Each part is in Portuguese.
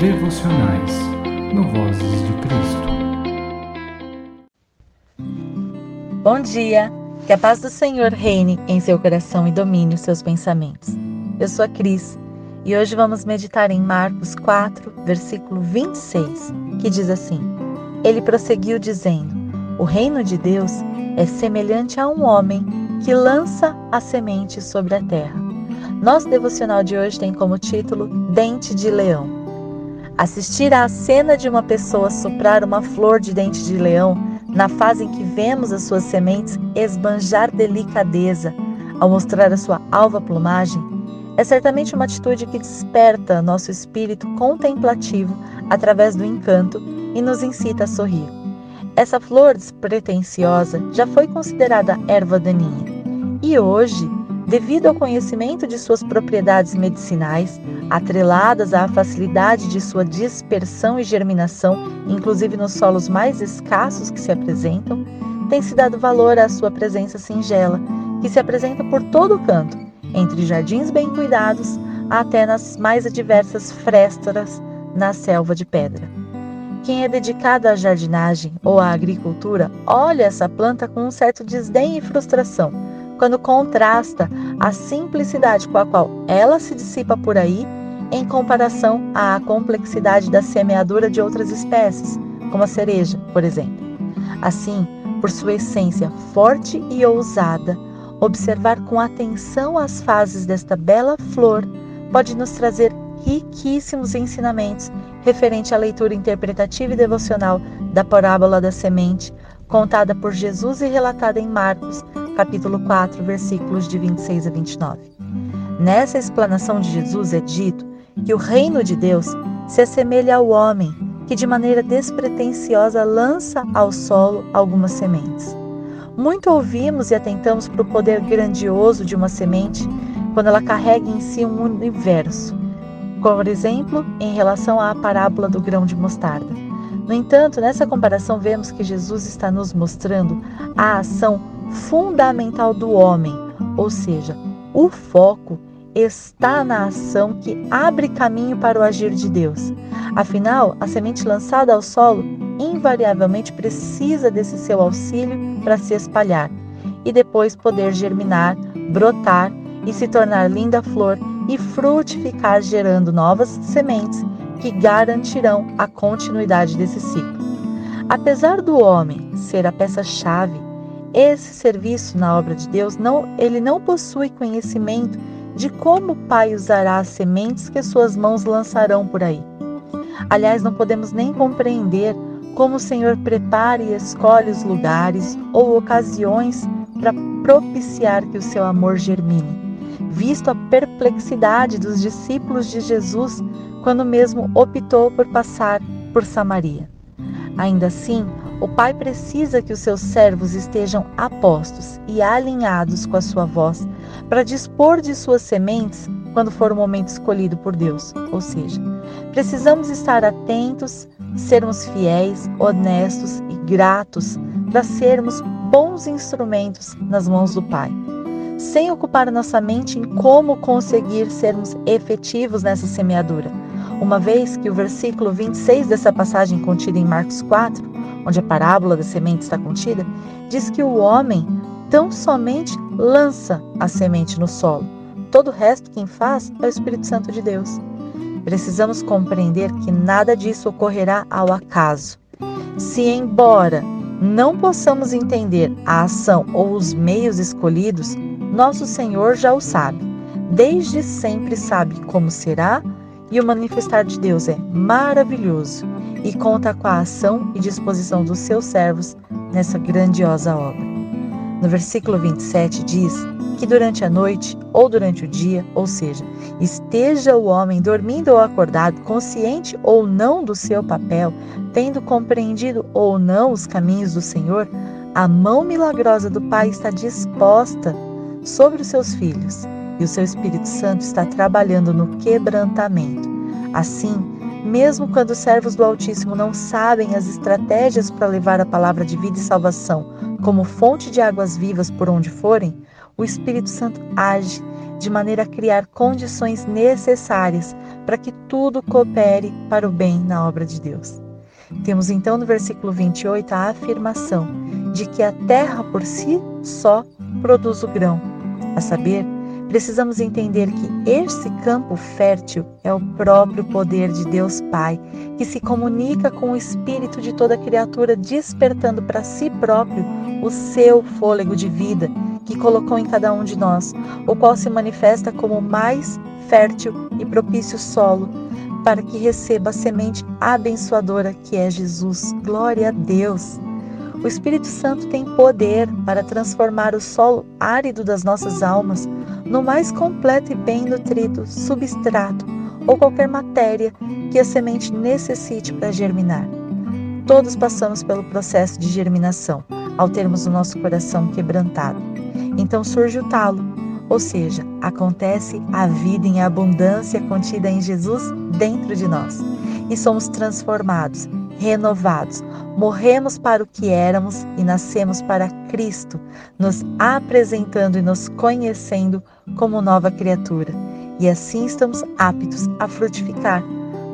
devocionais no Vozes de Cristo. Bom dia, que a paz do Senhor reine em seu coração e domine os seus pensamentos. Eu sou a Cris e hoje vamos meditar em Marcos 4, versículo 26, que diz assim: Ele prosseguiu dizendo: O reino de Deus é semelhante a um homem que lança a semente sobre a terra. Nosso devocional de hoje tem como título Dente de Leão. Assistir à cena de uma pessoa soprar uma flor de dente de leão, na fase em que vemos as suas sementes esbanjar delicadeza ao mostrar a sua alva plumagem, é certamente uma atitude que desperta nosso espírito contemplativo através do encanto e nos incita a sorrir. Essa flor despretensiosa já foi considerada erva daninha e hoje, devido ao conhecimento de suas propriedades medicinais, atreladas à facilidade de sua dispersão e germinação, inclusive nos solos mais escassos que se apresentam, tem se dado valor à sua presença singela, que se apresenta por todo o canto, entre jardins bem cuidados até nas mais adversas frestas na selva de pedra. Quem é dedicado à jardinagem ou à agricultura olha essa planta com um certo desdém e frustração, quando contrasta a simplicidade com a qual ela se dissipa por aí em comparação à complexidade da semeadura de outras espécies, como a cereja, por exemplo. Assim, por sua essência forte e ousada, observar com atenção as fases desta bela flor pode nos trazer riquíssimos ensinamentos referente à leitura interpretativa e devocional da parábola da semente, contada por Jesus e relatada em Marcos, capítulo 4, versículos de 26 a 29. Nessa explanação de Jesus é dito que o reino de Deus se assemelha ao homem que de maneira despretensiosa lança ao solo algumas sementes. Muito ouvimos e atentamos para o poder grandioso de uma semente quando ela carrega em si um universo, por exemplo, em relação à parábola do grão de mostarda. No entanto, nessa comparação, vemos que Jesus está nos mostrando a ação fundamental do homem, ou seja, o foco está na ação que abre caminho para o agir de Deus. Afinal, a semente lançada ao solo invariavelmente precisa desse seu auxílio para se espalhar e depois poder germinar, brotar e se tornar linda flor e frutificar, gerando novas sementes que garantirão a continuidade desse ciclo. Apesar do homem ser a peça-chave, esse serviço na obra de Deus não, ele não possui conhecimento de como o Pai usará as sementes que suas mãos lançarão por aí. Aliás, não podemos nem compreender como o Senhor prepara e escolhe os lugares ou ocasiões para propiciar que o seu amor germine visto a perplexidade dos discípulos de Jesus quando mesmo optou por passar por Samaria. Ainda assim, o Pai precisa que os seus servos estejam apostos e alinhados com a sua voz para dispor de suas sementes quando for o momento escolhido por Deus. Ou seja, precisamos estar atentos, sermos fiéis, honestos e gratos para sermos bons instrumentos nas mãos do Pai sem ocupar nossa mente em como conseguir sermos efetivos nessa semeadura. Uma vez que o versículo 26 dessa passagem contida em Marcos 4, onde a parábola da semente está contida, diz que o homem tão somente lança a semente no solo. Todo o resto quem faz é o Espírito Santo de Deus. Precisamos compreender que nada disso ocorrerá ao acaso. Se, embora não possamos entender a ação ou os meios escolhidos, nosso Senhor já o sabe. Desde sempre sabe como será e o manifestar de Deus é maravilhoso e conta com a ação e disposição dos seus servos nessa grandiosa obra. No versículo 27 diz que durante a noite ou durante o dia, ou seja, esteja o homem dormindo ou acordado, consciente ou não do seu papel, tendo compreendido ou não os caminhos do Senhor, a mão milagrosa do Pai está disposta sobre os seus filhos e o seu Espírito Santo está trabalhando no quebrantamento. Assim, mesmo quando os servos do Altíssimo não sabem as estratégias para levar a palavra de vida e salvação como fonte de águas vivas por onde forem, o Espírito Santo age, de maneira a criar condições necessárias para que tudo coopere para o bem na obra de Deus. Temos então no versículo 28 a afirmação de que a terra por si só produz o grão, a saber, precisamos entender que esse campo fértil é o próprio poder de Deus Pai, que se comunica com o espírito de toda criatura, despertando para si próprio o seu fôlego de vida que colocou em cada um de nós, o qual se manifesta como mais fértil e propício solo para que receba a semente abençoadora que é Jesus. Glória a Deus! O Espírito Santo tem poder para transformar o solo árido das nossas almas no mais completo e bem nutrido substrato ou qualquer matéria que a semente necessite para germinar. Todos passamos pelo processo de germinação ao termos o nosso coração quebrantado. Então surge o talo, ou seja, acontece a vida em abundância contida em Jesus dentro de nós e somos transformados, renovados, morremos para o que éramos e nascemos para Cristo, nos apresentando e nos conhecendo como nova criatura. E assim estamos aptos a frutificar.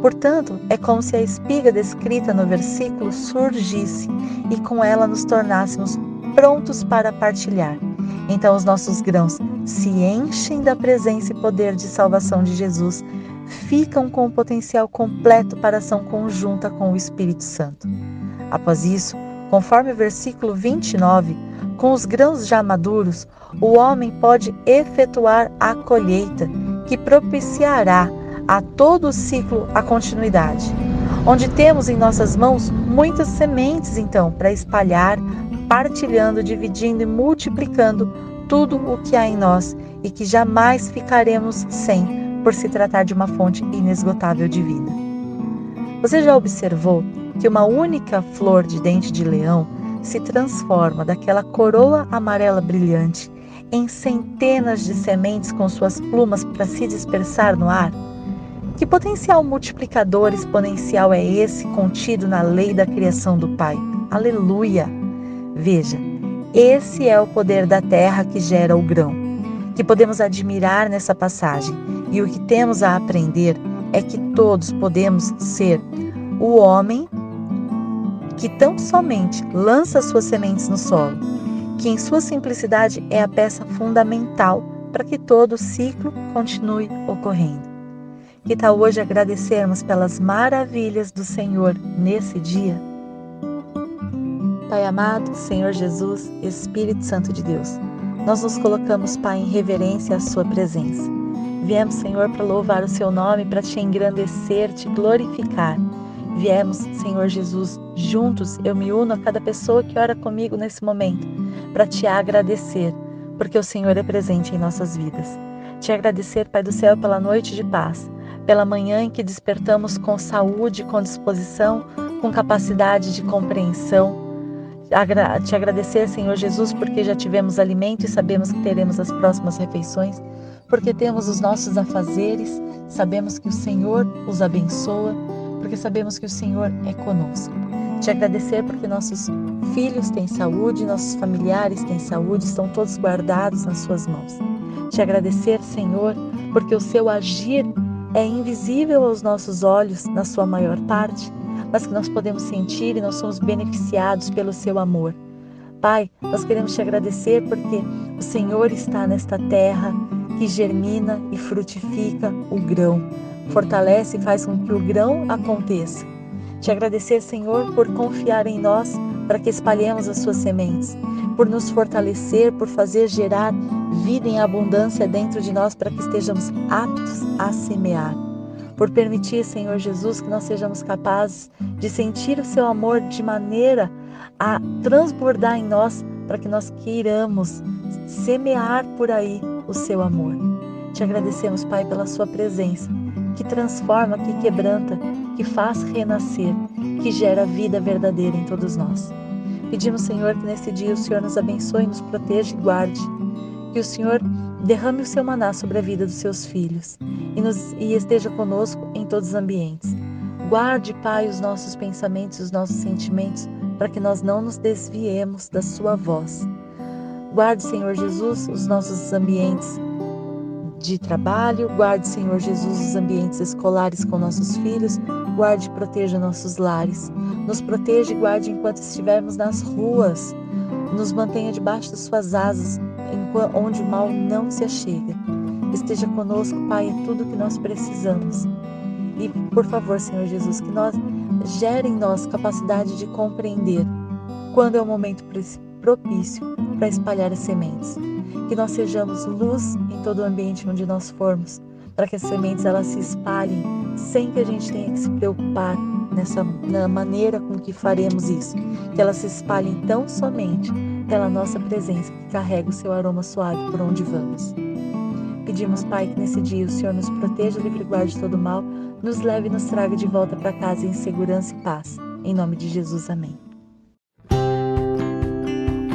Portanto, é como se a espiga descrita no versículo surgisse e com ela nos tornássemos prontos para partilhar. Então, os nossos grãos se enchem da presença e poder de salvação de Jesus, ficam com o potencial completo para ação conjunta com o Espírito Santo. Após isso, conforme o versículo 29, com os grãos já maduros, o homem pode efetuar a colheita, que propiciará a todo o ciclo a continuidade. Onde temos em nossas mãos muitas sementes, então, para espalhar, partilhando, dividindo e multiplicando tudo o que há em nós e que jamais ficaremos sem, por se tratar de uma fonte inesgotável de vida. Você já observou que uma única flor de dente de leão se transforma daquela coroa amarela brilhante em centenas de sementes com suas plumas para se dispersar no ar? Que potencial multiplicador exponencial é esse contido na lei da criação do Pai? Aleluia! Veja, esse é o poder da terra que gera o grão, que podemos admirar nessa passagem, e o que temos a aprender é que todos podemos ser o homem que tão somente lança suas sementes no solo, que em sua simplicidade é a peça fundamental para que todo o ciclo continue ocorrendo. Que tal hoje agradecermos pelas maravilhas do Senhor nesse dia? Pai amado, Senhor Jesus, Espírito Santo de Deus, nós nos colocamos, Pai, em reverência à Sua presença. Viemos, Senhor, para louvar o Seu nome, para te engrandecer, te glorificar Viemos, Senhor Jesus, juntos, eu me uno a cada pessoa que ora comigo nesse momento, para te agradecer, porque o Senhor é presente em nossas vidas. Te agradecer, Pai do céu, pela noite de paz, pela manhã em que despertamos com saúde, com disposição, com capacidade de compreensão. Te agradecer, Senhor Jesus, porque já tivemos alimento e sabemos que teremos as próximas refeições, porque temos os nossos afazeres, sabemos que o Senhor os abençoa porque sabemos que o Senhor é conosco. Te agradecer porque nossos filhos têm saúde, nossos familiares têm saúde, estão todos guardados nas Suas mãos. Te agradecer, Senhor, porque o Seu agir é invisível aos nossos olhos, na sua maior parte, mas que nós podemos sentir e nós somos beneficiados pelo Seu amor. Pai, nós queremos te agradecer porque o Senhor está nesta terra que germina e frutifica o grão fortalece e faz com que o grão aconteça. Te agradecer, Senhor, por confiar em nós para que espalhemos as suas sementes, por nos fortalecer, por fazer gerar vida em abundância dentro de nós para que estejamos aptos a semear. Por permitir, Senhor Jesus, que nós sejamos capazes de sentir o seu amor de maneira a transbordar em nós para que nós queiramos semear por aí o seu amor. Te agradecemos, Pai, pela sua presença que transforma, que quebranta, que faz renascer, que gera vida verdadeira em todos nós. Pedimos, Senhor, que nesse dia o Senhor nos abençoe, nos proteja e guarde. Que o Senhor derrame o seu maná sobre a vida dos seus filhos e, nos, e esteja conosco em todos os ambientes. Guarde, Pai, os nossos pensamentos, os nossos sentimentos, para que nós não nos desviemos da Sua voz. Guarde, Senhor Jesus, os nossos ambientes de trabalho, guarde, Senhor Jesus, os ambientes escolares com nossos filhos, guarde e proteja nossos lares. Nos proteja e guarde enquanto estivermos nas ruas. Nos mantenha debaixo das suas asas, onde o mal não se achega. Esteja conosco, Pai, em tudo que nós precisamos. E, por favor, Senhor Jesus, que nós gere em nós capacidade de compreender quando é o momento propício para espalhar as sementes. Que nós sejamos luz em todo o ambiente onde nós formos, para que as sementes elas se espalhem sem que a gente tenha que se preocupar nessa na maneira com que faremos isso. Que elas se espalhem tão somente pela nossa presença que carrega o seu aroma suave por onde vamos. Pedimos, Pai, que nesse dia o Senhor nos proteja, livre guarde todo mal, nos leve e nos traga de volta para casa em segurança e paz. Em nome de Jesus, amém.